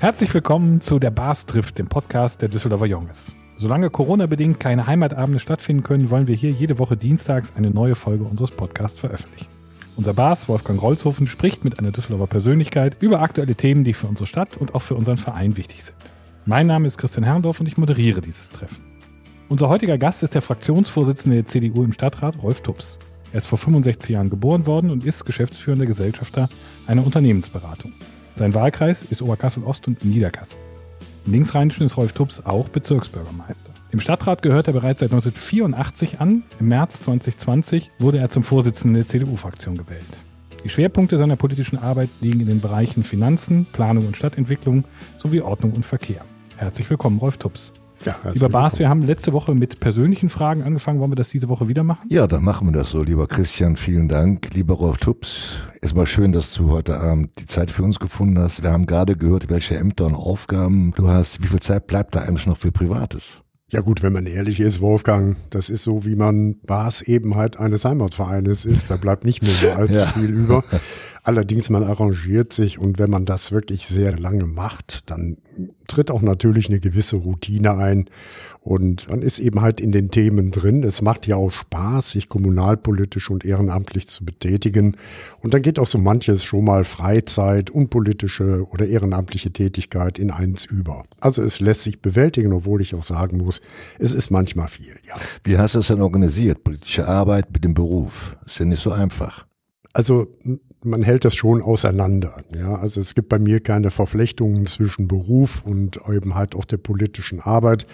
Herzlich willkommen zu der Bars trifft, dem Podcast der Düsseldorfer Junges. Solange Corona-bedingt keine Heimatabende stattfinden können, wollen wir hier jede Woche dienstags eine neue Folge unseres Podcasts veröffentlichen. Unser Bars, Wolfgang Rolzhofen, spricht mit einer Düsseldorfer Persönlichkeit über aktuelle Themen, die für unsere Stadt und auch für unseren Verein wichtig sind. Mein Name ist Christian Herrndorf und ich moderiere dieses Treffen. Unser heutiger Gast ist der Fraktionsvorsitzende der CDU im Stadtrat, Rolf Tubbs. Er ist vor 65 Jahren geboren worden und ist geschäftsführender Gesellschafter einer Unternehmensberatung. Sein Wahlkreis ist Oberkassel-Ost und Niederkassel. Im Linksrheinischen ist Rolf Tubbs auch Bezirksbürgermeister. Im Stadtrat gehört er bereits seit 1984 an. Im März 2020 wurde er zum Vorsitzenden der CDU-Fraktion gewählt. Die Schwerpunkte seiner politischen Arbeit liegen in den Bereichen Finanzen, Planung und Stadtentwicklung sowie Ordnung und Verkehr. Herzlich willkommen, Rolf Tubbs. Ja, lieber Bas, wir haben letzte Woche mit persönlichen Fragen angefangen. Wollen wir das diese Woche wieder machen? Ja, dann machen wir das so, lieber Christian. Vielen Dank. Lieber Rolf Tubbs, erstmal schön, dass du heute Abend die Zeit für uns gefunden hast. Wir haben gerade gehört, welche Ämter und Aufgaben du hast. Wie viel Zeit bleibt da eigentlich noch für Privates? Ja gut, wenn man ehrlich ist, Wolfgang, das ist so, wie man Bas eben halt eines Heimatvereines ist. Da bleibt nicht mehr so allzu ja. viel über. Allerdings, man arrangiert sich und wenn man das wirklich sehr lange macht, dann tritt auch natürlich eine gewisse Routine ein und man ist eben halt in den Themen drin. Es macht ja auch Spaß, sich kommunalpolitisch und ehrenamtlich zu betätigen. Und dann geht auch so manches schon mal Freizeit, unpolitische oder ehrenamtliche Tätigkeit in eins über. Also es lässt sich bewältigen, obwohl ich auch sagen muss, es ist manchmal viel, ja. Wie hast du es denn organisiert? Politische Arbeit mit dem Beruf? Ist ja nicht so einfach. Also man hält das schon auseinander. Ja, also es gibt bei mir keine Verflechtungen zwischen Beruf und eben halt auch der politischen Arbeit.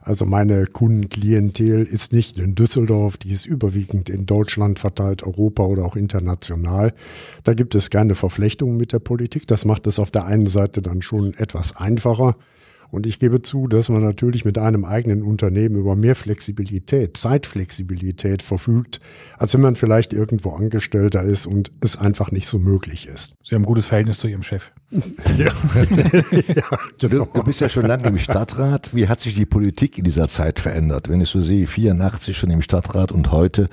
Also meine Kundenklientel ist nicht in Düsseldorf, die ist überwiegend in Deutschland verteilt, Europa oder auch international. Da gibt es keine Verflechtungen mit der Politik. Das macht es auf der einen Seite dann schon etwas einfacher. Und ich gebe zu, dass man natürlich mit einem eigenen Unternehmen über mehr Flexibilität, Zeitflexibilität verfügt, als wenn man vielleicht irgendwo Angestellter ist und es einfach nicht so möglich ist. Sie haben ein gutes Verhältnis zu Ihrem Chef. Ja. ja genau. du, du, bist ja schon lange im Stadtrat. Wie hat sich die Politik in dieser Zeit verändert? Wenn ich so sehe, 84 schon im Stadtrat und heute,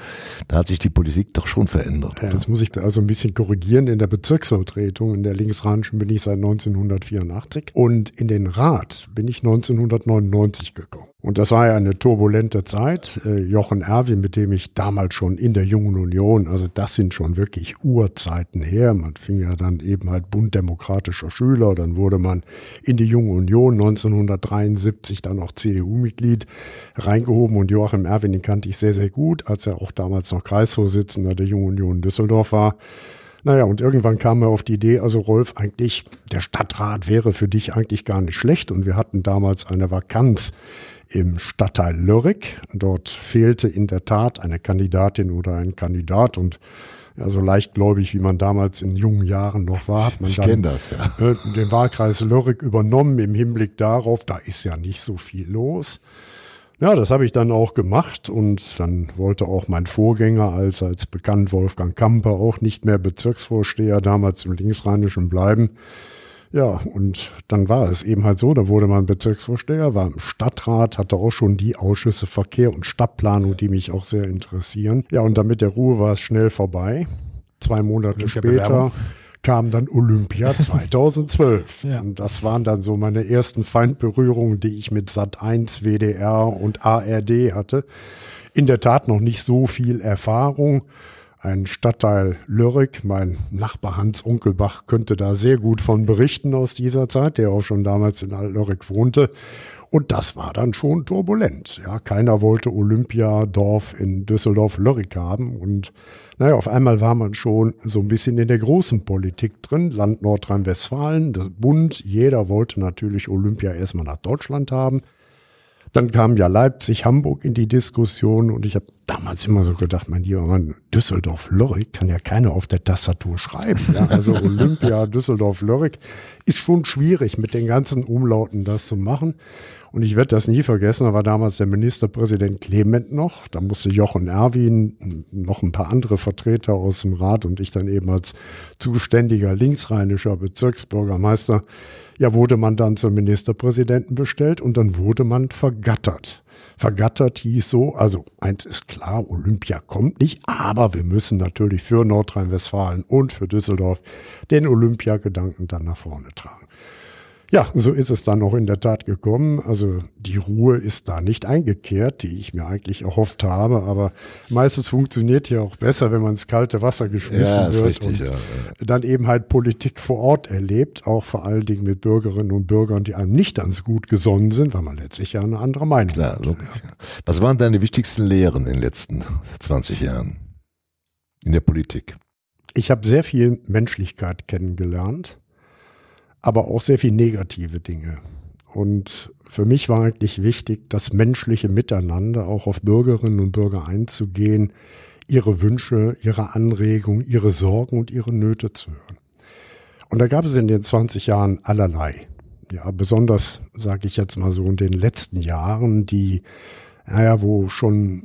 da hat sich die Politik doch schon verändert. Ja, das muss ich also ein bisschen korrigieren. In der Bezirksvertretung, in der Linksrheinischen bin ich seit 1984 und in den Rat bin ich 1999 gekommen. Und das war ja eine turbulente Zeit. Äh, Jochen Erwin, mit dem ich damals schon in der Jungen Union, also das sind schon wirklich Urzeiten her. Man fing ja dann eben halt bunddemokratischer Schüler, dann wurde man in die Junge Union 1973 dann auch CDU-Mitglied reingehoben und Joachim Erwin, den kannte ich sehr, sehr gut, als er auch damals noch Kreisvorsitzender der Jungen Union Düsseldorf war. Naja, und irgendwann kam er auf die Idee, also Rolf, eigentlich, der Stadtrat wäre für dich eigentlich gar nicht schlecht. Und wir hatten damals eine Vakanz im Stadtteil Lörrick. Dort fehlte in der Tat eine Kandidatin oder ein Kandidat und ja, so leichtgläubig, wie man damals in jungen Jahren noch war, hat man ich dann das, ja. Äh, den Wahlkreis Lörrick übernommen im Hinblick darauf, da ist ja nicht so viel los. Ja, das habe ich dann auch gemacht und dann wollte auch mein Vorgänger als, als bekannt Wolfgang Kamper auch nicht mehr Bezirksvorsteher damals im Linksrheinischen bleiben. Ja, und dann war es eben halt so, da wurde man Bezirksvorsteher, war im Stadtrat, hatte auch schon die Ausschüsse Verkehr und Stadtplanung, die mich auch sehr interessieren. Ja, und damit der Ruhe war es schnell vorbei. Zwei Monate später kam dann Olympia 2012. ja. Und das waren dann so meine ersten Feindberührungen, die ich mit Sat 1, WDR und ARD hatte. In der Tat noch nicht so viel Erfahrung. Ein Stadtteil Lörrick, mein Nachbar Hans Unkelbach könnte da sehr gut von berichten aus dieser Zeit, der auch schon damals in Alt-Lörrick wohnte. Und das war dann schon turbulent. Ja, keiner wollte Olympiadorf in Düsseldorf-Lörrick haben. Und naja, auf einmal war man schon so ein bisschen in der großen Politik drin. Land Nordrhein-Westfalen, das Bund, jeder wollte natürlich Olympia erstmal nach Deutschland haben. Dann kam ja Leipzig, Hamburg in die Diskussion und ich habe damals immer so gedacht, mein lieber Mann, Düsseldorf, Lörrick kann ja keiner auf der Tastatur schreiben. Ja? Also Olympia, Düsseldorf, Lörrick ist schon schwierig mit den ganzen Umlauten das zu machen. Und ich werde das nie vergessen, da war damals der Ministerpräsident Clement noch, da musste Jochen Erwin, noch ein paar andere Vertreter aus dem Rat und ich dann eben als zuständiger linksrheinischer Bezirksbürgermeister, ja, wurde man dann zum Ministerpräsidenten bestellt und dann wurde man vergattert. Vergattert hieß so, also eins ist klar, Olympia kommt nicht, aber wir müssen natürlich für Nordrhein-Westfalen und für Düsseldorf den Olympiagedanken dann nach vorne tragen. Ja, so ist es dann auch in der Tat gekommen. Also die Ruhe ist da nicht eingekehrt, die ich mir eigentlich erhofft habe. Aber meistens funktioniert ja auch besser, wenn man ins kalte Wasser geschmissen ja, wird richtig, und ja, ja. dann eben halt Politik vor Ort erlebt, auch vor allen Dingen mit Bürgerinnen und Bürgern, die einem nicht ganz gut gesonnen sind, weil man letztlich ja eine andere Meinung Klar, hat. Logisch, Was waren deine wichtigsten Lehren in den letzten 20 Jahren in der Politik? Ich habe sehr viel Menschlichkeit kennengelernt aber auch sehr viel negative Dinge. Und für mich war eigentlich wichtig, das menschliche Miteinander auch auf Bürgerinnen und Bürger einzugehen, ihre Wünsche, ihre Anregungen, ihre Sorgen und ihre Nöte zu hören. Und da gab es in den 20 Jahren allerlei. Ja, besonders, sage ich jetzt mal so, in den letzten Jahren, die, naja, wo schon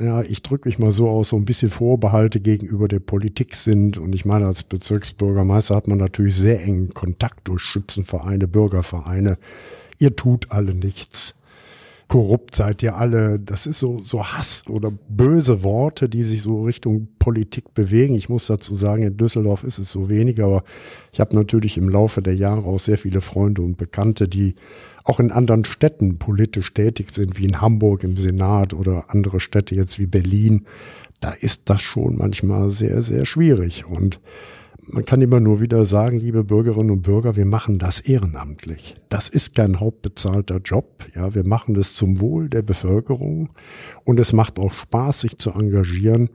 ja, ich drücke mich mal so aus, so ein bisschen Vorbehalte gegenüber der Politik sind. Und ich meine, als Bezirksbürgermeister hat man natürlich sehr engen Kontakt durch Schützenvereine, Bürgervereine. Ihr tut alle nichts korrupt seid ihr alle. Das ist so, so Hass oder böse Worte, die sich so Richtung Politik bewegen. Ich muss dazu sagen, in Düsseldorf ist es so wenig, aber ich habe natürlich im Laufe der Jahre auch sehr viele Freunde und Bekannte, die auch in anderen Städten politisch tätig sind, wie in Hamburg im Senat oder andere Städte jetzt wie Berlin. Da ist das schon manchmal sehr, sehr schwierig. Und man kann immer nur wieder sagen, liebe Bürgerinnen und Bürger, wir machen das ehrenamtlich. Das ist kein hauptbezahlter Job. Ja, wir machen das zum Wohl der Bevölkerung und es macht auch Spaß, sich zu engagieren.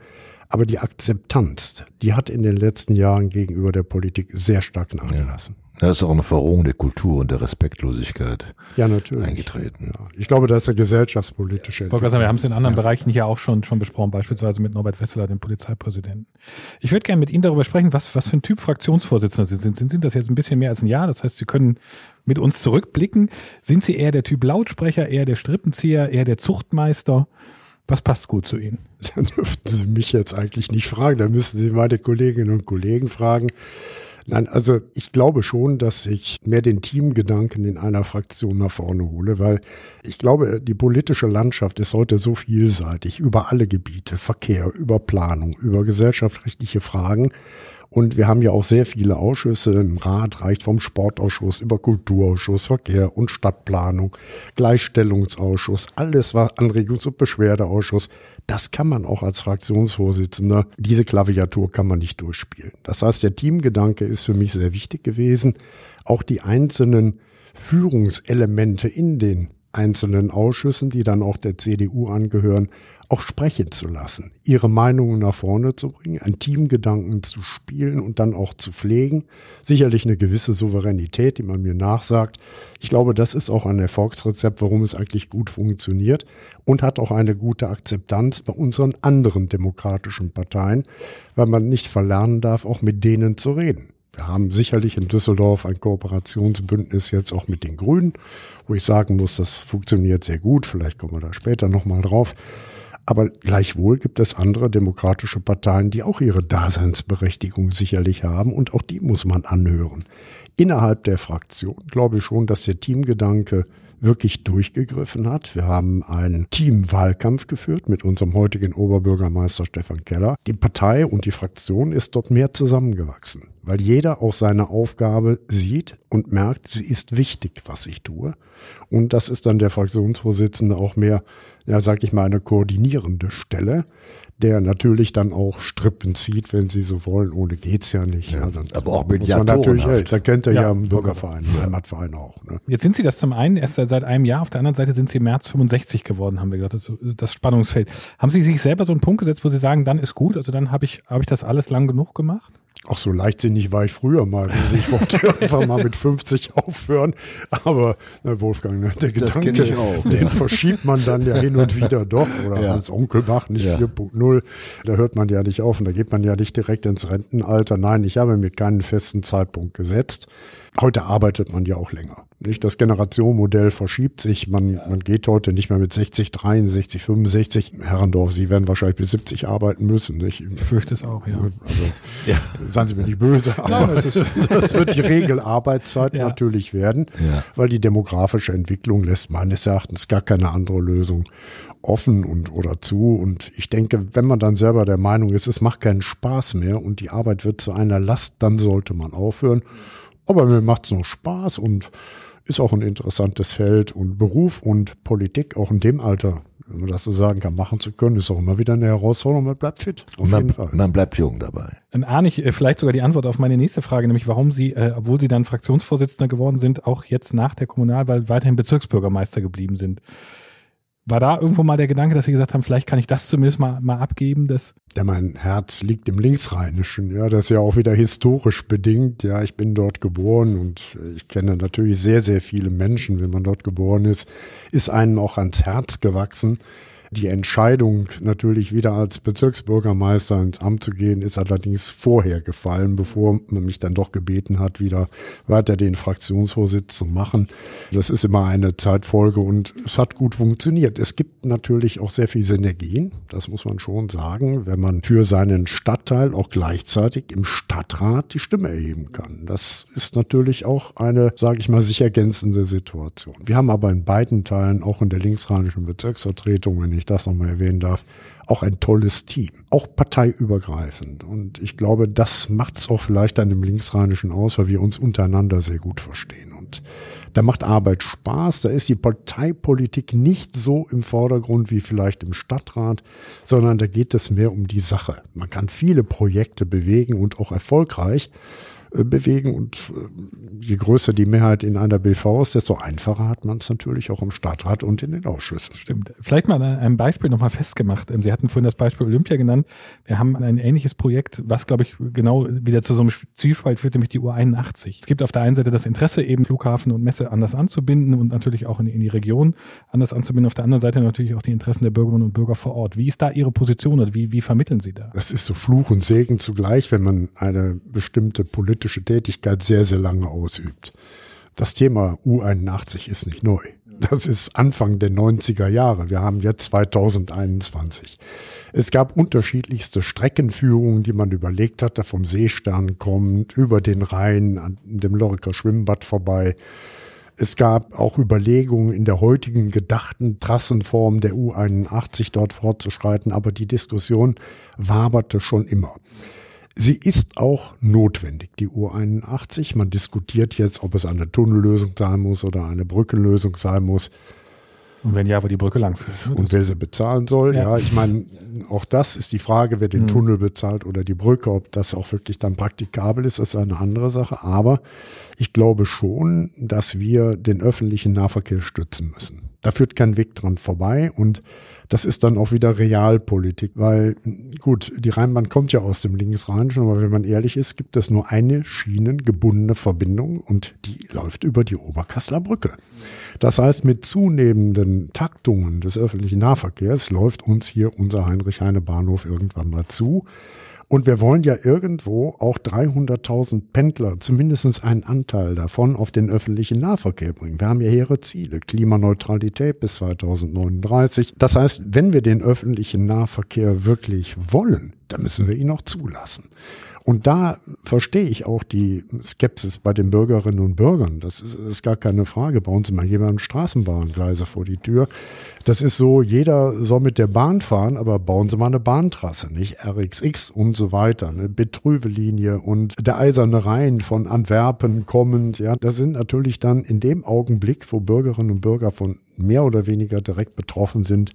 Aber die Akzeptanz, die hat in den letzten Jahren gegenüber der Politik sehr stark nachgelassen. Ja. Da ist auch eine Verrohung der Kultur und der Respektlosigkeit ja, natürlich. eingetreten. Ja. Ich glaube, das ist eine gesellschaftspolitische Entwicklung. Sagen, wir haben es in anderen ja. Bereichen hier auch schon, schon besprochen, beispielsweise mit Norbert Wesseler, dem Polizeipräsidenten. Ich würde gerne mit Ihnen darüber sprechen, was, was für ein Typ Fraktionsvorsitzender Sie sind. Sind Sie das jetzt ein bisschen mehr als ein Jahr? Das heißt, Sie können mit uns zurückblicken. Sind Sie eher der Typ Lautsprecher, eher der Strippenzieher, eher der Zuchtmeister? Was passt gut zu Ihnen? Da dürften Sie mich jetzt eigentlich nicht fragen. Da müssen Sie meine Kolleginnen und Kollegen fragen. Nein, also ich glaube schon, dass ich mehr den Teamgedanken in einer Fraktion nach vorne hole, weil ich glaube, die politische Landschaft ist heute so vielseitig über alle Gebiete, Verkehr, über Planung, über gesellschaftsrechtliche Fragen. Und wir haben ja auch sehr viele Ausschüsse im Rat, reicht vom Sportausschuss über Kulturausschuss, Verkehr und Stadtplanung, Gleichstellungsausschuss, alles war Anregungs- und Beschwerdeausschuss. Das kann man auch als Fraktionsvorsitzender, diese Klaviatur kann man nicht durchspielen. Das heißt, der Teamgedanke ist für mich sehr wichtig gewesen. Auch die einzelnen Führungselemente in den einzelnen Ausschüssen, die dann auch der CDU angehören, auch sprechen zu lassen, ihre Meinungen nach vorne zu bringen, einen Teamgedanken zu spielen und dann auch zu pflegen. Sicherlich eine gewisse Souveränität, die man mir nachsagt. Ich glaube, das ist auch ein Erfolgsrezept, warum es eigentlich gut funktioniert und hat auch eine gute Akzeptanz bei unseren anderen demokratischen Parteien, weil man nicht verlernen darf, auch mit denen zu reden. Wir haben sicherlich in Düsseldorf ein Kooperationsbündnis jetzt auch mit den Grünen, wo ich sagen muss, das funktioniert sehr gut. Vielleicht kommen wir da später nochmal drauf. Aber gleichwohl gibt es andere demokratische Parteien, die auch ihre Daseinsberechtigung sicherlich haben und auch die muss man anhören. Innerhalb der Fraktion glaube ich schon, dass der Teamgedanke wirklich durchgegriffen hat. Wir haben einen Teamwahlkampf geführt mit unserem heutigen Oberbürgermeister Stefan Keller. Die Partei und die Fraktion ist dort mehr zusammengewachsen, weil jeder auch seine Aufgabe sieht und merkt, sie ist wichtig, was ich tue. Und das ist dann der Fraktionsvorsitzende auch mehr, ja, sag ich mal, eine koordinierende Stelle der natürlich dann auch Strippen zieht, wenn Sie so wollen. Ohne geht's ja nicht. Ja, ja, aber auch mit natürlich, ey, da kennt er ja, ja im Bürgerverein, ja. Heimatverein auch. Ne? Jetzt sind Sie das zum einen erst seit einem Jahr, auf der anderen Seite sind Sie im März 65 geworden, haben wir gesagt, das, das Spannungsfeld. Haben Sie sich selber so einen Punkt gesetzt, wo Sie sagen, dann ist gut, also dann habe ich, habe ich das alles lang genug gemacht? Ach, so leichtsinnig war ich früher mal. Also ich wollte einfach mal mit 50 aufhören. Aber na, Wolfgang, ne, der das Gedanke, auch, den verschiebt man dann ja hin und wieder doch. Oder ja. als Onkel macht nicht ja. 4.0. Da hört man ja nicht auf und da geht man ja nicht direkt ins Rentenalter. Nein, ich habe mir keinen festen Zeitpunkt gesetzt. Heute arbeitet man ja auch länger. Nicht? Das Generationenmodell verschiebt sich. Man, ja. man geht heute nicht mehr mit 60, 63, 65. Herrendorf, Sie werden wahrscheinlich bis 70 arbeiten müssen. Nicht? Ich fürchte es auch, ja. Also, ja. Seien Sie mir nicht böse, aber Nein, das, das, wird die Regelarbeitszeit ja. natürlich werden, weil die demografische Entwicklung lässt meines Erachtens gar keine andere Lösung offen und oder zu. Und ich denke, wenn man dann selber der Meinung ist, es macht keinen Spaß mehr und die Arbeit wird zu einer Last, dann sollte man aufhören. Aber mir macht es noch Spaß und ist auch ein interessantes Feld und Beruf und Politik auch in dem Alter, wenn man das so sagen kann, machen zu können, ist auch immer wieder eine Herausforderung. Man bleibt fit. Auf man, jeden Fall. man bleibt jung dabei. Dann ahne ich äh, vielleicht sogar die Antwort auf meine nächste Frage, nämlich warum Sie, äh, obwohl Sie dann Fraktionsvorsitzender geworden sind, auch jetzt nach der Kommunalwahl weiterhin Bezirksbürgermeister geblieben sind. War da irgendwo mal der Gedanke, dass Sie gesagt haben, vielleicht kann ich das zumindest mal, mal abgeben? Das ja, mein Herz liegt im Linksrheinischen. Ja, das ist ja auch wieder historisch bedingt. Ja, ich bin dort geboren und ich kenne natürlich sehr, sehr viele Menschen, wenn man dort geboren ist, ist einem auch ans Herz gewachsen. Die Entscheidung, natürlich wieder als Bezirksbürgermeister ins Amt zu gehen, ist allerdings vorher gefallen, bevor man mich dann doch gebeten hat, wieder weiter den Fraktionsvorsitz zu machen. Das ist immer eine Zeitfolge und es hat gut funktioniert. Es gibt natürlich auch sehr viel Synergien, das muss man schon sagen, wenn man für seinen Stadtteil auch gleichzeitig im Stadtrat die Stimme erheben kann. Das ist natürlich auch eine, sage ich mal, sich ergänzende Situation. Wir haben aber in beiden Teilen, auch in der linksrheinischen Bezirksvertretung, wenn ich ich das nochmal erwähnen darf, auch ein tolles Team, auch parteiübergreifend. Und ich glaube, das macht es auch vielleicht dann im Linksrheinischen aus, weil wir uns untereinander sehr gut verstehen. Und da macht Arbeit Spaß, da ist die Parteipolitik nicht so im Vordergrund wie vielleicht im Stadtrat, sondern da geht es mehr um die Sache. Man kann viele Projekte bewegen und auch erfolgreich. Äh, bewegen. Und äh, je größer die Mehrheit in einer BV ist, desto einfacher hat man es natürlich auch im Stadtrat und in den Ausschüssen. Stimmt. Vielleicht mal an einem Beispiel nochmal festgemacht. Ähm, Sie hatten vorhin das Beispiel Olympia genannt. Wir haben ein ähnliches Projekt, was, glaube ich, genau wieder zu so einem Zwiespalt führt, nämlich die U81. Es gibt auf der einen Seite das Interesse, eben Flughafen und Messe anders anzubinden und natürlich auch in, in die Region anders anzubinden. Auf der anderen Seite natürlich auch die Interessen der Bürgerinnen und Bürger vor Ort. Wie ist da Ihre Position oder wie, wie vermitteln Sie da? Das ist so Fluch und Segen zugleich, wenn man eine bestimmte politische politische Tätigkeit sehr, sehr lange ausübt. Das Thema U81 ist nicht neu. Das ist Anfang der 90er Jahre. Wir haben jetzt 2021. Es gab unterschiedlichste Streckenführungen, die man überlegt hatte, vom Seestern kommt, über den Rhein, an dem Loriker Schwimmbad vorbei. Es gab auch Überlegungen, in der heutigen gedachten Trassenform der U81 dort fortzuschreiten, aber die Diskussion waberte schon immer. Sie ist auch notwendig, die U81. Man diskutiert jetzt, ob es eine Tunnellösung sein muss oder eine Brückenlösung sein muss. Und wenn ja, wo die Brücke langführt. Und wer sie bezahlen soll, ja. ja. ich meine, auch das ist die Frage, wer den mhm. Tunnel bezahlt oder die Brücke, ob das auch wirklich dann praktikabel ist, ist eine andere Sache. Aber ich glaube schon, dass wir den öffentlichen Nahverkehr stützen müssen. Da führt kein Weg dran vorbei und das ist dann auch wieder Realpolitik, weil gut, die Rheinbahn kommt ja aus dem Linksrheinischen, aber wenn man ehrlich ist, gibt es nur eine schienengebundene Verbindung und die läuft über die Oberkassler Brücke. Das heißt, mit zunehmenden Taktungen des öffentlichen Nahverkehrs läuft uns hier unser Heinrich-Heine-Bahnhof irgendwann mal zu. Und wir wollen ja irgendwo auch 300.000 Pendler, zumindest einen Anteil davon, auf den öffentlichen Nahverkehr bringen. Wir haben ja hehre Ziele. Klimaneutralität bis 2039. Das heißt, wenn wir den öffentlichen Nahverkehr wirklich wollen, dann müssen wir ihn auch zulassen. Und da verstehe ich auch die Skepsis bei den Bürgerinnen und Bürgern. Das ist, ist gar keine Frage. Bei uns mal jemand Straßenbahngleise vor die Tür. Das ist so, jeder soll mit der Bahn fahren, aber bauen Sie mal eine Bahntrasse, nicht RXX und so weiter, eine Betrüvelinie und der eiserne Rhein von Antwerpen kommend. Ja, das sind natürlich dann in dem Augenblick, wo Bürgerinnen und Bürger von mehr oder weniger direkt betroffen sind,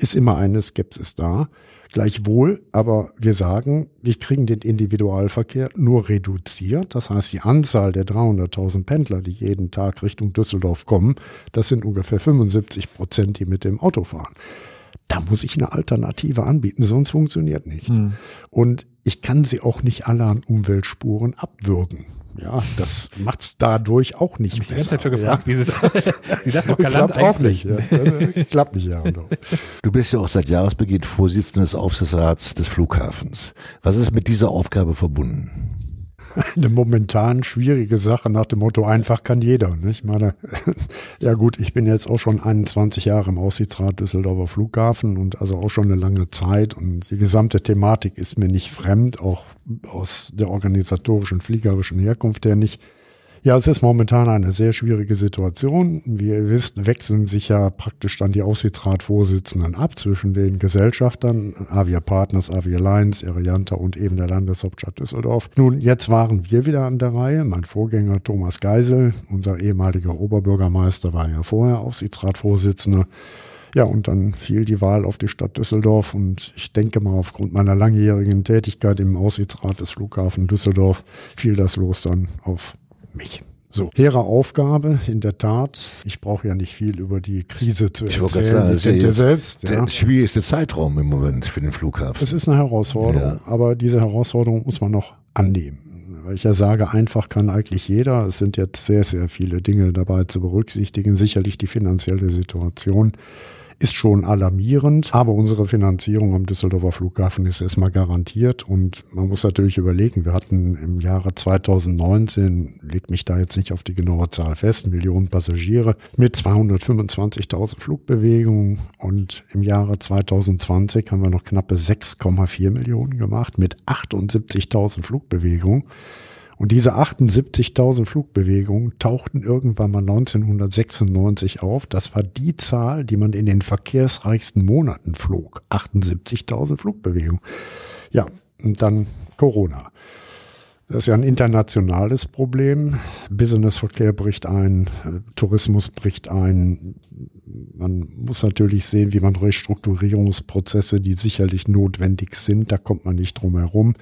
ist immer eine Skepsis da. Gleichwohl, aber wir sagen, wir kriegen den Individualverkehr nur reduziert. Das heißt, die Anzahl der 300.000 Pendler, die jeden Tag Richtung Düsseldorf kommen, das sind ungefähr 75 Prozent, die mit dem Auto fahren. Da muss ich eine Alternative anbieten, sonst funktioniert nicht. Hm. Und ich kann sie auch nicht alle an Umweltspuren abwürgen. Ja, das macht es dadurch auch nicht ich besser. Ich habe schon gefragt, ja. wie sie das, wie das noch galant Klappt auch nicht. Ja. klappt nicht, ja. Du bist ja auch seit Jahresbeginn Vorsitzender des Aufsichtsrats des Flughafens. Was ist mit dieser Aufgabe verbunden? eine momentan schwierige Sache nach dem Motto, einfach kann jeder. Ich meine, ja gut, ich bin jetzt auch schon 21 Jahre im Aussichtsrat Düsseldorfer Flughafen und also auch schon eine lange Zeit und die gesamte Thematik ist mir nicht fremd, auch aus der organisatorischen, fliegerischen Herkunft her nicht. Ja, es ist momentan eine sehr schwierige Situation. Wie ihr wisst, wechseln sich ja praktisch dann die Aufsichtsratvorsitzenden ab zwischen den Gesellschaftern, Avia Partners, Avia Alliance, Erianta und eben der Landeshauptstadt Düsseldorf. Nun, jetzt waren wir wieder an der Reihe. Mein Vorgänger Thomas Geisel, unser ehemaliger Oberbürgermeister, war ja vorher Aufsichtsratvorsitzender. Ja, und dann fiel die Wahl auf die Stadt Düsseldorf und ich denke mal, aufgrund meiner langjährigen Tätigkeit im Aussichtsrat des Flughafen Düsseldorf fiel das Los dann auf mich. So, hehre Aufgabe, in der Tat. Ich brauche ja nicht viel über die Krise zu Ich erzählen. sagen, das ist selbst. der Ja. schwierigste Zeitraum im Moment für den Flughafen. Es ist eine Herausforderung, Ja. aber diese Herausforderung muss man noch annehmen. Weil ich ja sage, einfach kann eigentlich jeder. Es sind jetzt sehr, sehr viele Dinge dabei zu berücksichtigen. Sicherlich die finanzielle Situation ist schon alarmierend, aber unsere Finanzierung am Düsseldorfer Flughafen ist erstmal garantiert und man muss natürlich überlegen, wir hatten im Jahre 2019, legt mich da jetzt nicht auf die genaue Zahl fest, Millionen Passagiere mit 225.000 Flugbewegungen und im Jahre 2020 haben wir noch knappe 6,4 Millionen gemacht mit 78.000 Flugbewegungen. Und diese 78.000 Flugbewegungen tauchten irgendwann mal 1996 auf. Das war die Zahl, die man in den verkehrsreichsten Monaten flog. 78.000 Flugbewegungen. Ja, und dann Corona. Das ist ja ein internationales Problem. Businessverkehr bricht ein, äh, Tourismus bricht ein. Man muss natürlich sehen, wie man Restrukturierungsprozesse, die sicherlich notwendig sind, da kommt man nicht drum herum,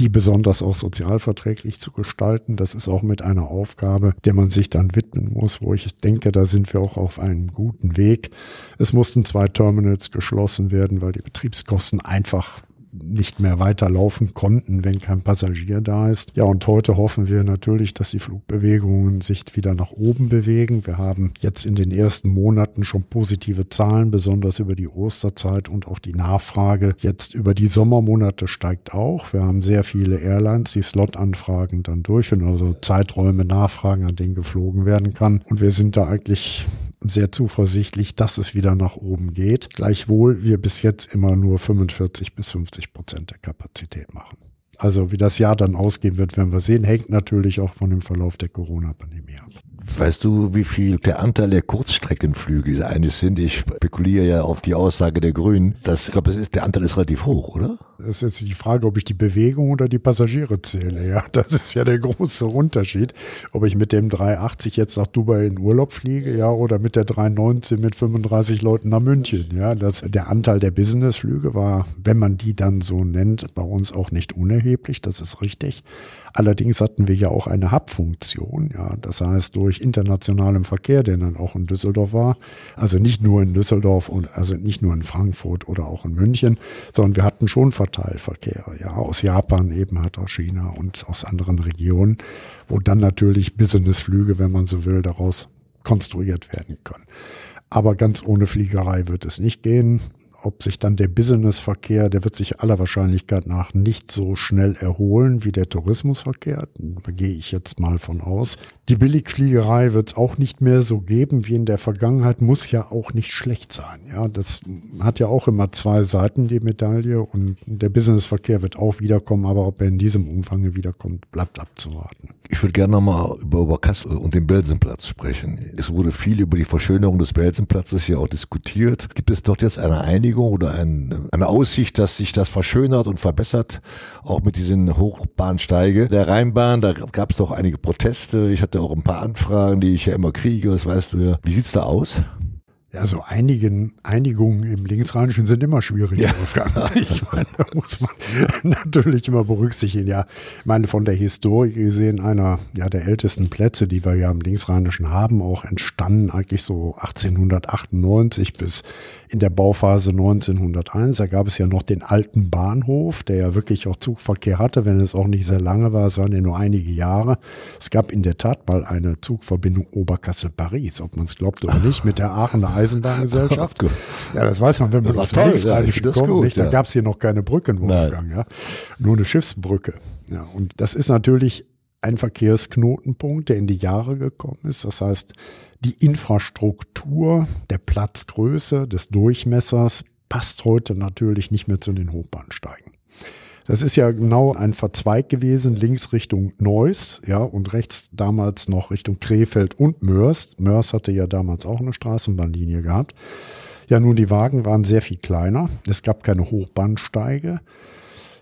die besonders auch sozialverträglich zu gestalten. Das ist auch mit einer Aufgabe, der man sich dann widmen muss, wo ich denke, da sind wir auch auf einem guten Weg. Es mussten zwei Terminals geschlossen werden, weil die Betriebskosten einfach nicht mehr weiterlaufen konnten, wenn kein Passagier da ist. Ja, und heute hoffen wir natürlich, dass die Flugbewegungen sich wieder nach oben bewegen. Wir haben jetzt in den ersten Monaten schon positive Zahlen, besonders über die Osterzeit und auch die Nachfrage jetzt über die Sommermonate steigt auch. Wir haben sehr viele Airlines, die Slot-Anfragen dann durchführen, also Zeiträume nachfragen, an denen geflogen werden kann. Und wir sind da eigentlich sehr zuversichtlich, dass es wieder nach oben geht. Gleichwohl wir bis jetzt immer nur 45 bis 50 Prozent der Kapazität machen. Also wie das Jahr dann ausgehen wird, werden wir sehen, hängt natürlich auch von dem Verlauf der Corona-Pandemie ab. Weißt du, wie viel der Anteil der Kurzstreckenflüge eigentlich sind? Ich spekuliere ja auf die Aussage der Grünen. Das, ich glaube, das ist, der Anteil ist relativ hoch, oder? Das ist jetzt die Frage, ob ich die Bewegung oder die Passagiere zähle. Ja, das ist ja der große Unterschied. Ob ich mit dem 380 jetzt nach Dubai in Urlaub fliege, ja, oder mit der 319 mit 35 Leuten nach München. Ja, das, der Anteil der Businessflüge war, wenn man die dann so nennt, bei uns auch nicht unerheblich. Das ist richtig. Allerdings hatten wir ja auch eine Hub-Funktion, ja, das heißt durch internationalen Verkehr, der dann auch in Düsseldorf war, also nicht nur in Düsseldorf und also nicht nur in Frankfurt oder auch in München, sondern wir hatten schon Verteilverkehre, ja, aus Japan eben halt aus China und aus anderen Regionen, wo dann natürlich Businessflüge, wenn man so will, daraus konstruiert werden können. Aber ganz ohne Fliegerei wird es nicht gehen ob sich dann der Businessverkehr, der wird sich aller Wahrscheinlichkeit nach nicht so schnell erholen wie der Tourismusverkehr. Da gehe ich jetzt mal von aus. Die Billigfliegerei wird es auch nicht mehr so geben wie in der Vergangenheit, muss ja auch nicht schlecht sein. Ja, das hat ja auch immer zwei Seiten, die Medaille. Und der Businessverkehr wird auch wiederkommen, aber ob er in diesem Umfang wiederkommt, bleibt abzuwarten. Ich würde gerne nochmal über Oberkassel und den Belsenplatz sprechen. Es wurde viel über die Verschönerung des Belsenplatzes hier auch diskutiert. Gibt es dort jetzt eine Einigung oder ein, eine Aussicht, dass sich das verschönert und verbessert, auch mit diesen Hochbahnsteige der Rheinbahn? Da gab es doch einige Proteste. Ich hatte auch ein paar Anfragen, die ich ja immer kriege, das weißt du ja. Wie sieht's da aus? Ja, so einigen Einigungen im Linksrheinischen sind immer schwierig. Ja. Ich meine, da muss man natürlich immer berücksichtigen. Ja, ich meine, von der Historie gesehen, einer ja, der ältesten Plätze, die wir ja im Linksrheinischen haben, auch entstanden eigentlich so 1898 bis in der Bauphase 1901. Da gab es ja noch den alten Bahnhof, der ja wirklich auch Zugverkehr hatte, wenn es auch nicht sehr lange war. Es waren ja nur einige Jahre. Es gab in der Tat mal eine Zugverbindung Oberkassel-Paris, ob man es glaubt oder nicht, mit der Aachener Eisenbahngesellschaft. Gut. Ja, das weiß man, wenn man Das aus toll, ja, kommt. gut, nicht? Da ja. gab es hier noch keine Brücken, Wolfgang. Ja? Nur eine Schiffsbrücke. Ja, und das ist natürlich ein Verkehrsknotenpunkt, der in die Jahre gekommen ist. Das heißt, die Infrastruktur der Platzgröße, des Durchmessers passt heute natürlich nicht mehr zu den Hochbahnsteigen. Das ist ja genau ein Verzweig gewesen, links Richtung Neuss, ja, und rechts damals noch Richtung Krefeld und Mörs. Mörs hatte ja damals auch eine Straßenbahnlinie gehabt. Ja, nun, die Wagen waren sehr viel kleiner. Es gab keine Hochbahnsteige.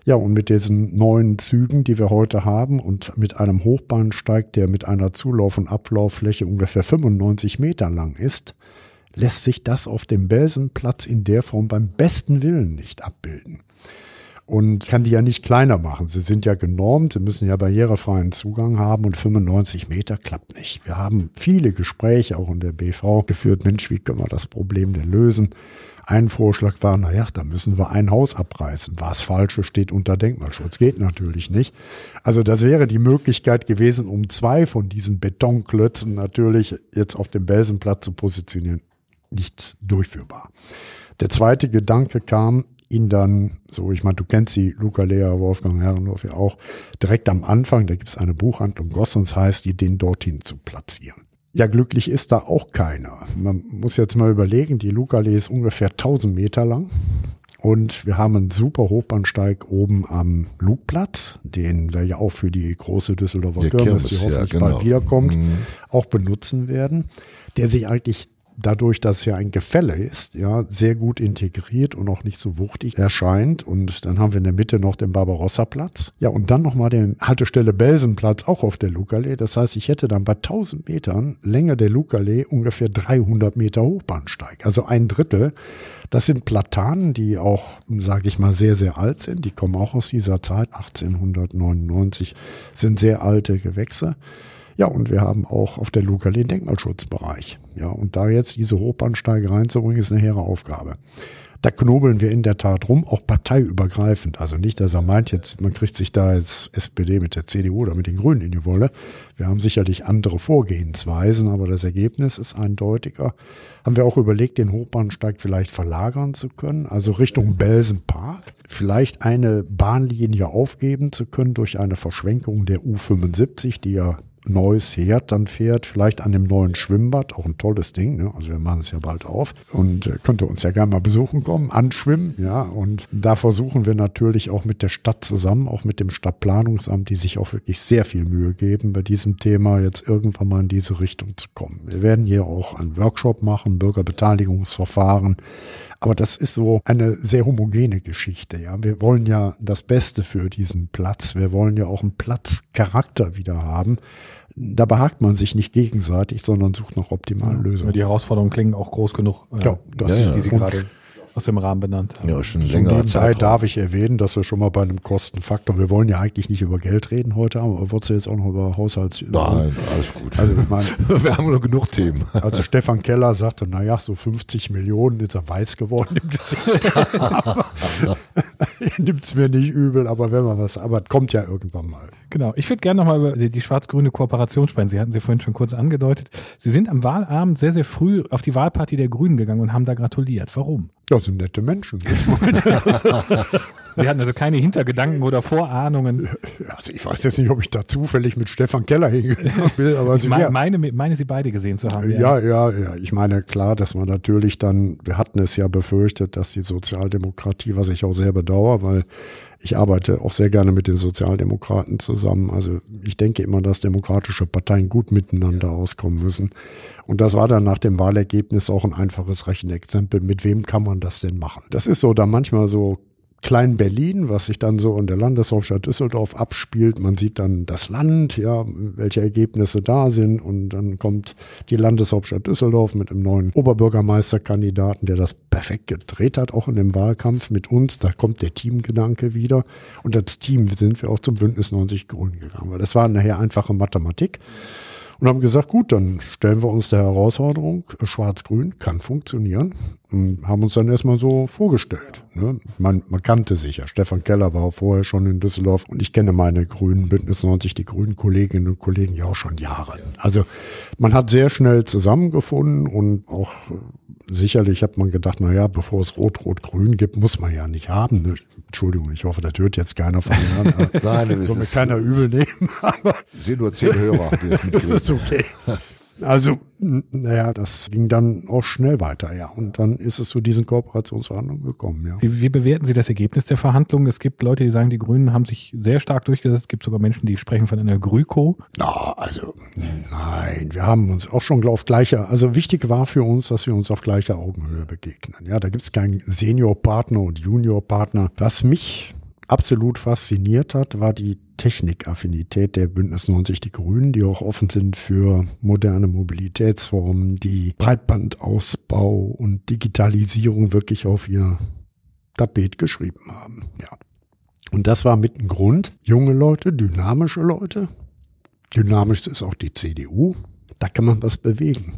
Ja, und mit diesen neuen Zügen, die wir heute haben und mit einem Hochbahnsteig, der mit einer Zulauf- und Ablauffläche ungefähr 95 Meter lang ist, lässt sich das auf dem Belsenplatz in der Form beim besten Willen nicht abbilden. Und kann die ja nicht kleiner machen. Sie sind ja genormt, sie müssen ja barrierefreien Zugang haben und 95 Meter klappt nicht. Wir haben viele Gespräche auch in der BV geführt. Mensch, wie können wir das Problem denn lösen? Ein Vorschlag war, naja, da müssen wir ein Haus abreißen. Was Falsche steht unter Denkmalschutz. Geht natürlich nicht. Also das wäre die Möglichkeit gewesen, um zwei von diesen Betonklötzen natürlich jetzt auf dem Belsenplatz zu positionieren. Nicht durchführbar. Der zweite Gedanke kam, ihn dann, so ich meine, du kennst sie, Luca Lea, Wolfgang Herrenhoff ja auch, direkt am Anfang, da gibt es eine Buchhandlung Gossens heißt, die den dorthin zu platzieren. Ja, glücklich ist da auch keiner. Man muss jetzt mal überlegen, die Lucalee ist ungefähr 1000 Meter lang. Und wir haben einen super Hochbahnsteig oben am Lugplatz, den wir ja auch für die große Düsseldorfer Kirmes, die hoffentlich ja, genau. bald wiederkommt, mhm. auch benutzen werden, der sich eigentlich dadurch, dass ja ein Gefälle ist, ja, sehr gut integriert und auch nicht so wuchtig erscheint. Und dann haben wir in der Mitte noch den Barbarossa-Platz. Ja, und dann nochmal den Haltestelle Belsenplatz auch auf der Lucalee. Das heißt, ich hätte dann bei 1000 Metern Länge der Lucalee ungefähr 300 Meter Hochbahnsteig. Also ein Drittel. Das sind Platanen, die auch, sage ich mal, sehr, sehr alt sind. Die kommen auch aus dieser Zeit, 1899, sind sehr alte Gewächse. Ja, und wir haben auch auf der Luca den Denkmalschutzbereich. Ja, und da jetzt diese Hochbahnsteige reinzubringen, ist eine hehre Aufgabe. Da knobeln wir in der Tat rum, auch parteiübergreifend. Also nicht, dass er meint, jetzt man kriegt sich da als SPD mit der CDU oder mit den Grünen in die Wolle. Wir haben sicherlich andere Vorgehensweisen, aber das Ergebnis ist eindeutiger. Haben wir auch überlegt, den Hochbahnsteig vielleicht verlagern zu können, also Richtung Belsenpark, vielleicht eine Bahnlinie aufgeben zu können durch eine Verschwenkung der U75, die ja neues Herd dann fährt, vielleicht an dem neuen Schwimmbad, auch ein tolles Ding, ne? also wir machen es ja bald auf und äh, könnte uns ja gerne mal besuchen kommen, anschwimmen, ja, und da versuchen wir natürlich auch mit der Stadt zusammen, auch mit dem Stadtplanungsamt, die sich auch wirklich sehr viel Mühe geben, bei diesem Thema jetzt irgendwann mal in diese Richtung zu kommen. Wir werden hier auch einen Workshop machen, Bürgerbeteiligungsverfahren, aber das ist so eine sehr homogene Geschichte. Ja, wir wollen ja das Beste für diesen Platz. Wir wollen ja auch einen Platzcharakter wieder haben. Da behagt man sich nicht gegenseitig, sondern sucht nach optimalen Lösungen. Die Herausforderungen klingen auch groß genug, äh, ja, das, ja, ja. die Sie gerade aus dem Rahmen benannt haben. Ja, schon länger Zeit. darf ich erwähnen, dass wir schon mal bei einem Kostenfaktor, wir wollen ja eigentlich nicht über Geld reden heute, aber wolltest du jetzt auch noch über Haushalts... Nein, alles gut. Also ich meine, wir haben nur genug Themen. Also Stefan Keller sagte, naja, so 50 Millionen ist er weiß geworden im Gesicht. Nimmt es mir nicht übel, aber wenn man was, aber kommt ja irgendwann mal. Genau. Ich würde gerne nochmal über die, die schwarz-grüne Kooperation sprechen. Sie hatten sie vorhin schon kurz angedeutet. Sie sind am Wahlabend sehr, sehr früh auf die Wahlparty der Grünen gegangen und haben da gratuliert. Warum? Ja, sind nette Menschen. Sie hatten also keine Hintergedanken oder Vorahnungen. Also ich weiß jetzt nicht, ob ich da zufällig mit Stefan Keller hingegangen bin, aber ich meine, meine, meine Sie beide gesehen zu haben. Ja, ja, ja. Ich meine, klar, dass man natürlich dann, wir hatten es ja befürchtet, dass die Sozialdemokratie, was ich auch sehr bedauere, weil ich arbeite auch sehr gerne mit den Sozialdemokraten zusammen. Also ich denke immer, dass demokratische Parteien gut miteinander auskommen müssen. Und das war dann nach dem Wahlergebnis auch ein einfaches Rechenexempel. Mit wem kann man das denn machen? Das ist so da manchmal so Klein-Berlin, was sich dann so in der Landeshauptstadt Düsseldorf abspielt. Man sieht dann das Land, ja, welche Ergebnisse da sind. Und dann kommt die Landeshauptstadt Düsseldorf mit einem neuen Oberbürgermeisterkandidaten, der das perfekt gedreht hat, auch in dem Wahlkampf mit uns. Da kommt der Teamgedanke wieder. Und als Team sind wir auch zum Bündnis 90 Grünen gegangen, weil das war nachher einfache Mathematik und haben gesagt, gut, dann stellen wir uns der Herausforderung, Schwarz-Grün kann funktionieren haben uns dann erstmal so vorgestellt. Ne? Man, man kannte sich ja. Stefan Keller war vorher schon in Düsseldorf und ich kenne meine Grünen, Bündnis 90, die grünen Kolleginnen und Kollegen ja auch schon Jahre. Also man hat sehr schnell zusammengefunden und auch sicherlich hat man gedacht, na ja, bevor es Rot-Rot-Grün gibt, muss man ja nicht haben. Ne? Entschuldigung, ich hoffe, das hört jetzt keiner von mir. Nein, das soll mir keiner übel nehmen. Aber sind nur zehn Hörer, die das mitkriegen. das ist okay. Also, naja, das ging dann auch schnell weiter, ja. Und dann ist es zu diesen Kooperationsverhandlungen gekommen, ja. Wie, wie bewerten Sie das Ergebnis der Verhandlungen? Es gibt Leute, die sagen, die Grünen haben sich sehr stark durchgesetzt. Es gibt sogar Menschen, die sprechen von einer Grüko. Na, also, nein, wir haben uns auch schon auf gleicher, also wichtig war für uns, dass wir uns auf gleicher Augenhöhe begegnen. Ja, da gibt es keinen Senior-Partner und Junior-Partner. Was mich absolut fasziniert hat, war die Technikaffinität der Bündnis 90 Die Grünen, die auch offen sind für moderne Mobilitätsformen, die Breitbandausbau und Digitalisierung wirklich auf ihr Tapet geschrieben haben. Ja. Und das war mit ein Grund. Junge Leute, dynamische Leute. Dynamisch ist auch die CDU. Da kann man was bewegen.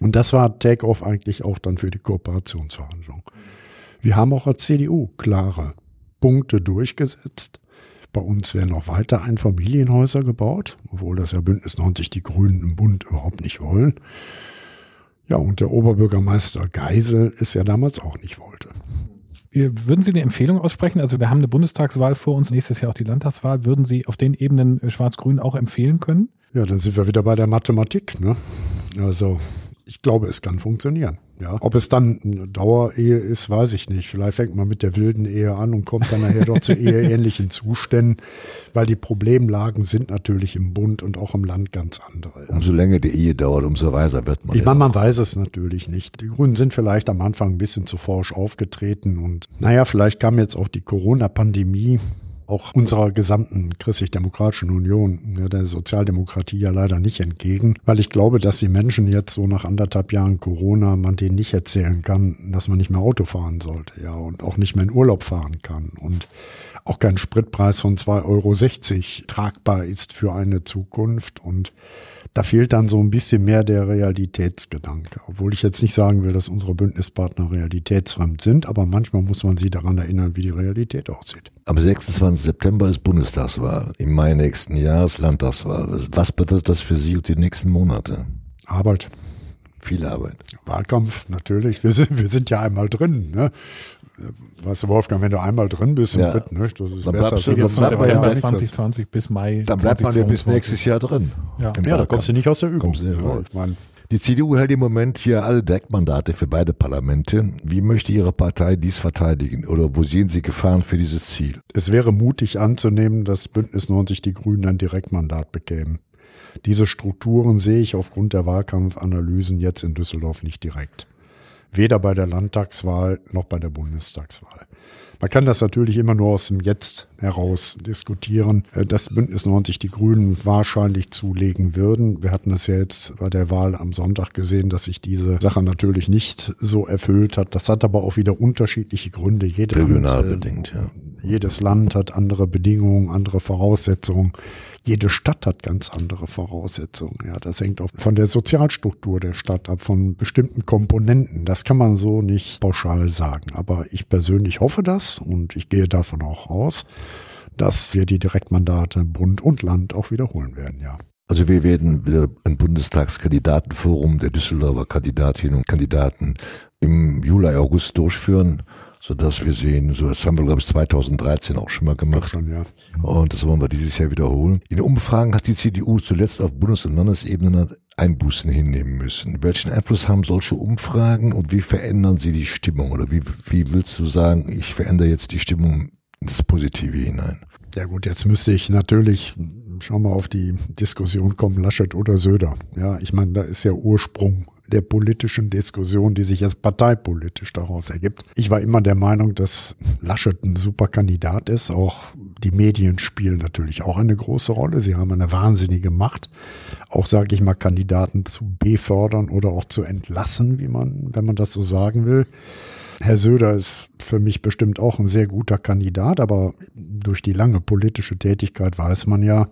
Und das war Take-off eigentlich auch dann für die Kooperationsverhandlung. Wir haben auch als CDU klare Punkte durchgesetzt. Bei uns werden noch weiter Einfamilienhäuser gebaut, obwohl das ja Bündnis 90 die Grünen im Bund überhaupt nicht wollen. Ja, und der Oberbürgermeister Geisel ist ja damals auch nicht wollte. Würden Sie eine Empfehlung aussprechen? Also wir haben eine Bundestagswahl vor uns, nächstes Jahr auch die Landtagswahl. Würden Sie auf den Ebenen äh, Schwarz-Grün auch empfehlen können? Ja, dann sind wir wieder bei der Mathematik. Ne? Also ich glaube, es kann funktionieren. Ja, ob es dann eine Dauerehe ist, weiß ich nicht. Vielleicht fängt man mit der wilden Ehe an und kommt dann nachher doch zu eheähnlichen Zuständen, weil die Problemlagen sind natürlich im Bund und auch im Land ganz andere. Umso länger die Ehe dauert, umso weiser wird man. Ich meine, man weiß es natürlich nicht. Die Grünen sind vielleicht am Anfang ein bisschen zu forsch aufgetreten und naja, vielleicht kam jetzt auch die Corona-Pandemie auch unserer gesamten christlich-demokratischen Union, der Sozialdemokratie ja leider nicht entgegen, weil ich glaube, dass die Menschen jetzt so nach anderthalb Jahren Corona, man denen nicht erzählen kann, dass man nicht mehr Auto fahren sollte, ja, und auch nicht mehr in Urlaub fahren kann. Und auch kein Spritpreis von 2,60 Euro tragbar ist für eine Zukunft und da fehlt dann so ein bisschen mehr der Realitätsgedanke. Obwohl ich jetzt nicht sagen will, dass unsere Bündnispartner realitätsfremd sind, aber manchmal muss man sie daran erinnern, wie die Realität aussieht. Am 26. September ist Bundestagswahl. Im Mai nächsten Jahres Landtagswahl. Was bedeutet das für Sie und die nächsten Monate? Arbeit. Viel Arbeit. Wahlkampf, natürlich. Wir sind, wir sind ja einmal drin. Ne? Weißt du, Wolfgang, wenn du einmal drin bist ja. Bett, ne? das ist dann besser. Bleibst du, dann September ja 2020 bis Mai. Dann bleibt man ja bis nächstes Jahr drin. Ja. Ja, da kommst du nicht aus der Übung. Kommst du nicht ja, raus. ich mein, Die CDU hält im Moment hier alle Direktmandate für beide Parlamente. Wie möchte Ihre Partei dies verteidigen? Oder wo sehen Sie Gefahren für dieses Ziel? es wäre mutig anzunehmen, dass Bündnis 90 die Grünen ein Direktmandat bekämen. Diese Strukturen sehe ich aufgrund der Wahlkampfanalysen jetzt in Düsseldorf nicht direkt. Weder bei der Landtagswahl noch bei der Bundestagswahl. Man kann das natürlich immer nur aus dem Jetzt heraus diskutieren, äh, dass Bündnis 90 die Grünen wahrscheinlich zulegen würden. Wir hatten es ja jetzt bei der Wahl am Sonntag gesehen, dass sich diese Sache natürlich nicht so erfüllt hat. Das hat aber auch wieder unterschiedliche Gründe. Jede Regional äh, bedingt, ja. Jedes Land hat andere Bedingungen, andere Voraussetzungen. Jede Stadt hat ganz andere Voraussetzungen. Ja, das hängt auch von der Sozialstruktur der Stadt ab, von bestimmten Komponenten. Das kann man so nicht pauschal sagen. Aber ich persönlich hoffe das und ich gehe davon auch aus, dass wir die Direktmandate Bund und Land auch wiederholen werden, ja. Also wir werden wieder ein Bundestagskandidatenforum der Düsseldorfer Kandidatinnen und Kandidaten im Juli, August durchführen, sodass wir sehen, so das haben wir glaube ich 2013 auch schon mal gemacht. Schon, ja. Und das wollen wir dieses Jahr wiederholen. In Umfragen hat die CDU zuletzt auf Bundes- und Landesebene Einbußen hinnehmen müssen. Welchen Einfluss haben solche Umfragen und wie verändern sie die Stimmung? Oder wie, wie willst du sagen, ich verändere jetzt die Stimmung in das Positive hinein? Ja gut, jetzt müsste ich natürlich, schau mal auf die Diskussion kommen, Laschet oder Söder. Ja, ich meine, da ist ja Ursprung der politischen Diskussion, die sich jetzt parteipolitisch daraus ergibt. Ich war immer der Meinung, dass Laschet ein super Kandidat ist. Auch die Medien spielen natürlich auch eine große Rolle. Sie haben eine wahnsinnige Macht, auch sage ich mal Kandidaten zu befördern oder auch zu entlassen, wie man, wenn man das so sagen will. Herr Söder ist für mich bestimmt auch ein sehr guter Kandidat, aber durch die lange politische Tätigkeit weiß man ja,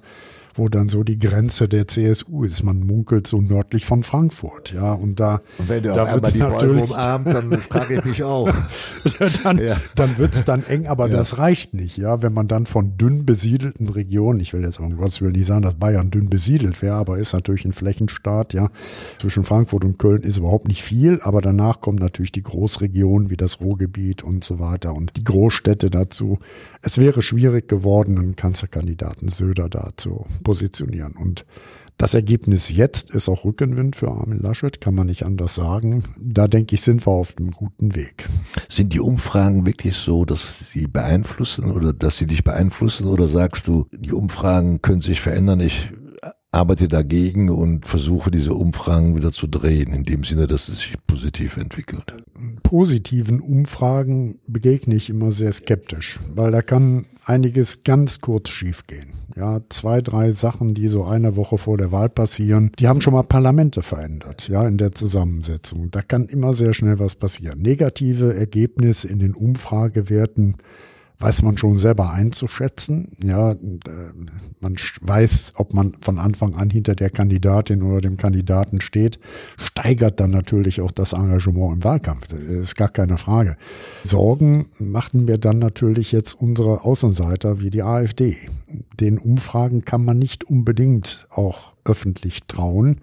wo dann so die Grenze der CSU ist. Man munkelt so nördlich von Frankfurt, ja, und da, Und wenn du da auf einmal die Bäume natürlich, umarmt, dann frage ich mich auch. dann, Ja. dann wird's dann eng, aber das reicht nicht, ja, wenn man dann von dünn besiedelten Regionen, ich will jetzt um Gottes Willen nicht sagen, dass Bayern dünn besiedelt wäre, aber ist natürlich ein Flächenstaat, ja, zwischen Frankfurt und Köln ist überhaupt nicht viel, aber danach kommen natürlich die Großregionen wie das Ruhrgebiet und so weiter und die Großstädte dazu. Es wäre schwierig geworden, einen Kanzlerkandidaten Söder da zu positionieren und Das Ergebnis jetzt ist auch Rückenwind für Armin Laschet, kann man nicht anders sagen. Da denke ich, sind wir auf einem guten Weg. Sind die Umfragen wirklich so, dass sie beeinflussen oder dass sie dich beeinflussen oder sagst du, die Umfragen können sich verändern? Ich arbeite dagegen und versuche diese Umfragen wieder zu drehen, in dem Sinne, dass es sich positiv entwickelt. Positiven Umfragen begegne ich immer sehr skeptisch, weil da kann einiges ganz kurz schiefgehen. Ja, zwei, drei Sachen, die so eine Woche vor der Wahl passieren, die haben schon mal Parlamente verändert, ja, in der Zusammensetzung. Da kann immer sehr schnell was passieren. Negative Ergebnisse in den Umfragewerten weiß man schon selber einzuschätzen. Ja, äh, man weiß, ob man von Anfang an hinter der Kandidatin oder dem Kandidaten steht, steigert dann natürlich auch das Engagement im Wahlkampf. Das ist gar keine Frage. Sorgen machten mir dann natürlich jetzt unsere Außenseiter wie die AfD. Den Umfragen kann man nicht unbedingt auch öffentlich trauen.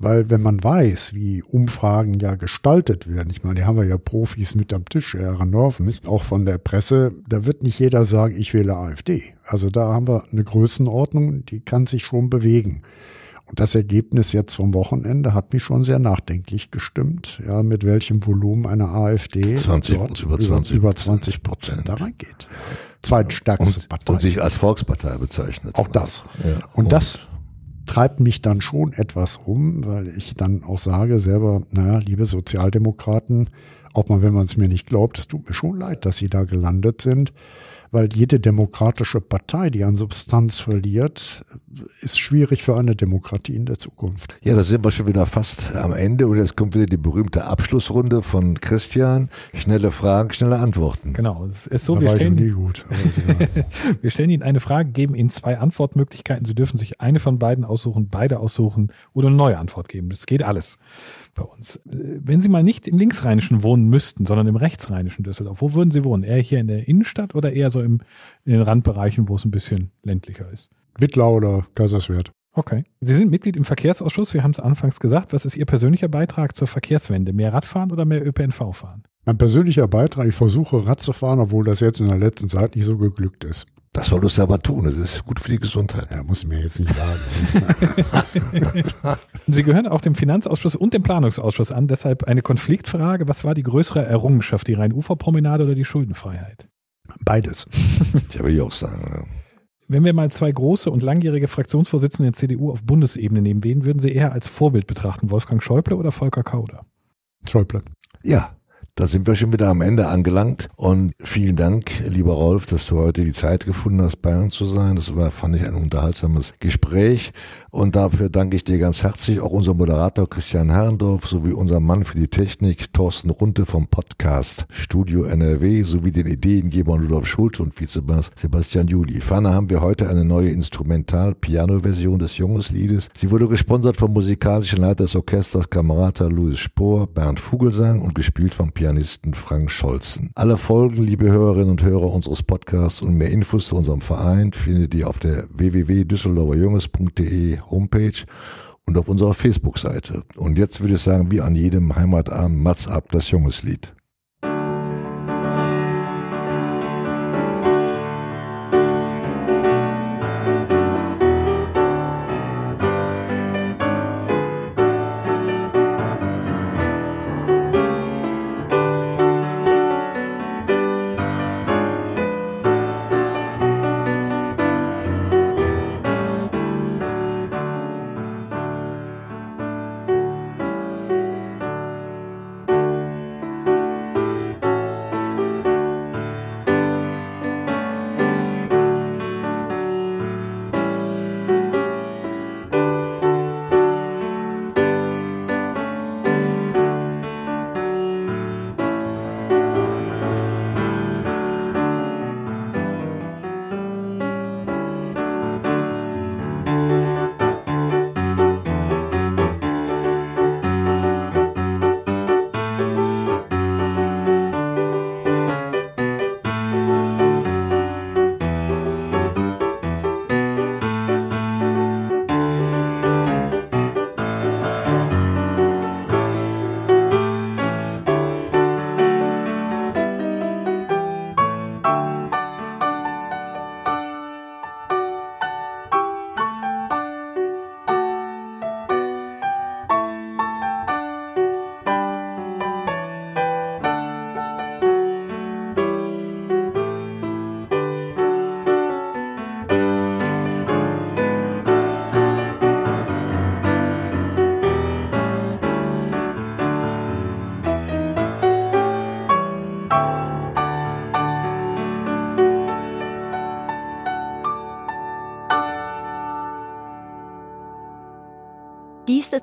Weil wenn man weiß, wie Umfragen ja gestaltet werden, ich meine, die haben wir ja Profis mit am Tisch, Herr nicht? auch von der Presse, da wird nicht jeder sagen, ich wähle AfD. Also da haben wir eine Größenordnung, die kann sich schon bewegen. Und das Ergebnis jetzt vom Wochenende hat mich schon sehr nachdenklich gestimmt, ja, mit welchem Volumen eine AfD 20, dort über 20, über 20 Prozent da reingeht. Zweitstärkste und, Partei. Und sich als Volkspartei bezeichnet. Auch das. Ja, und, und das treibt mich dann schon etwas um, weil ich dann auch sage selber, naja, liebe Sozialdemokraten, auch mal wenn man es mir nicht glaubt, es tut mir schon leid, dass Sie da gelandet sind weil jede demokratische Partei, die an Substanz verliert, ist schwierig für eine Demokratie in der Zukunft. Ja, da sind wir schon wieder fast am Ende und jetzt kommt wieder die berühmte Abschlussrunde von Christian. Schnelle Fragen, schnelle Antworten. Genau, es ist so, Da wir stellen, nie gut. wir stellen Ihnen eine Frage, geben Ihnen zwei Antwortmöglichkeiten. Sie dürfen sich eine von beiden aussuchen, beide aussuchen oder eine neue Antwort geben. Das geht alles bei uns. Äh, Wenn Sie mal nicht im Linksrheinischen wohnen müssten, sondern im Rechtsrheinischen Düsseldorf, wo würden Sie wohnen? Eher hier in der Innenstadt oder eher so im, in den Randbereichen, wo es ein bisschen ländlicher ist? Wittlau oder Kaiserswerth. Okay. Sie sind Mitglied im Verkehrsausschuss. Wir haben es anfangs gesagt. Was ist Ihr persönlicher Beitrag zur Verkehrswende? Mehr Radfahren oder mehr ÖPNV fahren? Mein persönlicher Beitrag, ich versuche Rad zu fahren, obwohl das jetzt in der letzten Zeit nicht so geglückt ist. Das solltest du aber tun. Das ist gut für die Gesundheit. Ja, muss ich mir jetzt nicht sagen. Sie gehören auch dem Finanzausschuss und dem Planungsausschuss an. Deshalb eine Konfliktfrage. Was war die größere Errungenschaft, die Rhein-Ufer-Promenade oder die Schuldenfreiheit? Beides. Das will ich auch sagen. Wenn wir mal zwei große und langjährige Fraktionsvorsitzende der CDU auf Bundesebene nehmen, wen würden Sie eher als Vorbild betrachten? Wolfgang Schäuble oder Volker Kauder? Schäuble. Ja, da sind wir schon wieder am Ende angelangt. Und vielen Dank, lieber Rolf, dass du heute die Zeit gefunden hast, bei uns zu sein. Das war, fand ich, ein unterhaltsames Gespräch. Und dafür danke ich dir ganz herzlich, auch unser Moderator Christian Herrendorf sowie unser Mann für die Technik Thorsten Runte vom Podcast Studio NRW sowie den Ideengeber Rudolf Schulz und Vizebass Sebastian Juli. Ferner haben wir heute eine neue Instrumental-Piano-Version des Jungesliedes. Sie wurde gesponsert vom musikalischen Leiter des Orchesters Kamerata Louis Spohr, Bernd Vogelsang und gespielt vom Pianisten Frank Scholzen. Alle Folgen, liebe Hörerinnen und Hörer unseres Podcasts und mehr Infos zu unserem Verein findet ihr auf der www.düsseldorferjunges.de Homepage und auf unserer Facebook-Seite. Und jetzt würde ich sagen, wie an jedem Heimatabend, Mats ab, das Jungeslied.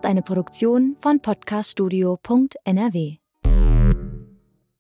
Ist eine Produktion von podcaststudio.nrw.